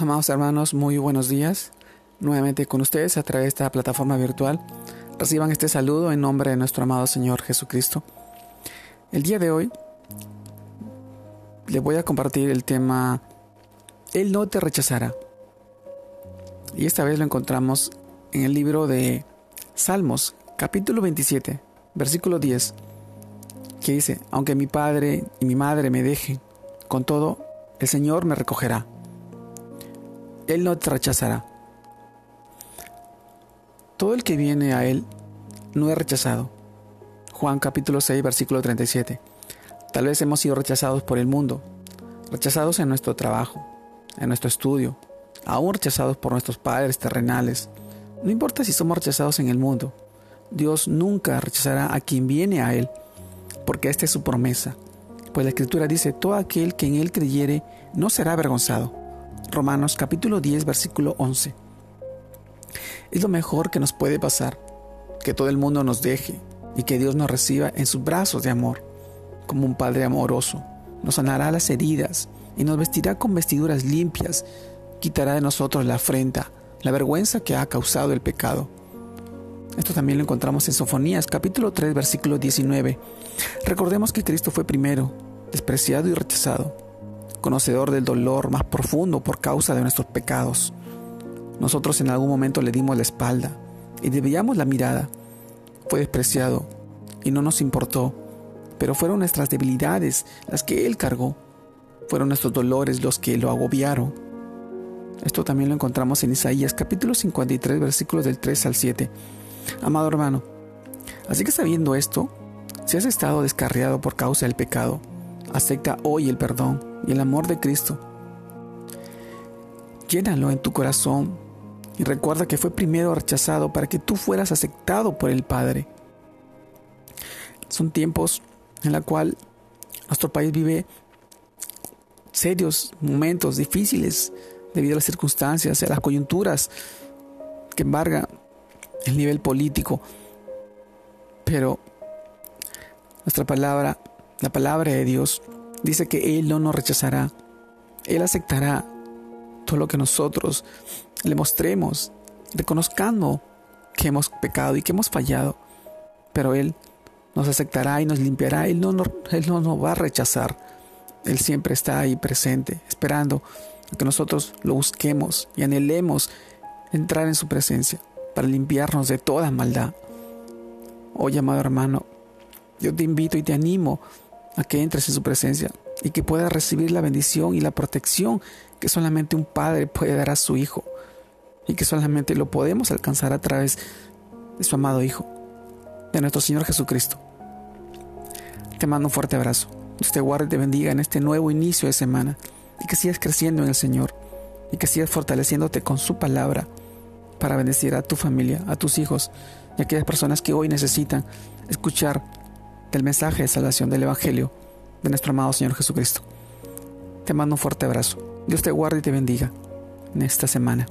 Amados hermanos, muy buenos días. Nuevamente con ustedes a través de esta plataforma virtual. Reciban este saludo en nombre de nuestro amado Señor Jesucristo. El día de hoy les voy a compartir el tema Él no te rechazará. Y esta vez lo encontramos en el libro de Salmos, capítulo 27, versículo 10, que dice, aunque mi padre y mi madre me dejen, con todo, el Señor me recogerá. Él no te rechazará. Todo el que viene a Él no es rechazado. Juan capítulo 6, versículo 37. Tal vez hemos sido rechazados por el mundo, rechazados en nuestro trabajo, en nuestro estudio, aún rechazados por nuestros padres terrenales. No importa si somos rechazados en el mundo, Dios nunca rechazará a quien viene a Él, porque esta es su promesa. Pues la Escritura dice, todo aquel que en Él creyere no será avergonzado. Romanos capítulo 10, versículo 11. Es lo mejor que nos puede pasar, que todo el mundo nos deje y que Dios nos reciba en sus brazos de amor, como un Padre amoroso. Nos sanará las heridas y nos vestirá con vestiduras limpias, quitará de nosotros la afrenta, la vergüenza que ha causado el pecado. Esto también lo encontramos en Sofonías capítulo 3 versículo 19. Recordemos que Cristo fue primero, despreciado y rechazado conocedor del dolor más profundo por causa de nuestros pecados. Nosotros en algún momento le dimos la espalda y desviamos la mirada. Fue despreciado y no nos importó, pero fueron nuestras debilidades las que Él cargó. Fueron nuestros dolores los que lo agobiaron. Esto también lo encontramos en Isaías capítulo 53 versículos del 3 al 7. Amado hermano, así que sabiendo esto, si has estado descarriado por causa del pecado, acepta hoy el perdón y el amor de Cristo. Llénalo en tu corazón y recuerda que fue primero rechazado para que tú fueras aceptado por el Padre. Son tiempos en los cuales nuestro país vive serios momentos difíciles debido a las circunstancias, a las coyunturas que embarga el nivel político. Pero nuestra palabra, la palabra de Dios, dice que Él no nos rechazará. Él aceptará todo lo que nosotros le mostremos, reconozcando que hemos pecado y que hemos fallado. Pero Él nos aceptará y nos limpiará. Él no, él no nos va a rechazar. Él siempre está ahí presente, esperando que nosotros lo busquemos y anhelemos entrar en su presencia para limpiarnos de toda maldad. Hoy, amado hermano, yo te invito y te animo a que entres en su presencia y que puedas recibir la bendición y la protección que solamente un padre puede dar a su hijo y que solamente lo podemos alcanzar a través de su amado Hijo, de nuestro Señor Jesucristo. Te mando un fuerte abrazo. Dios te guarde y te bendiga en este nuevo inicio de semana y que sigas creciendo en el Señor y que sigas fortaleciéndote con su palabra para bendecir a tu familia, a tus hijos y a aquellas personas que hoy necesitan escuchar del mensaje de salvación del Evangelio de nuestro amado Señor Jesucristo. Te mando un fuerte abrazo. Dios te guarde y te bendiga en esta semana.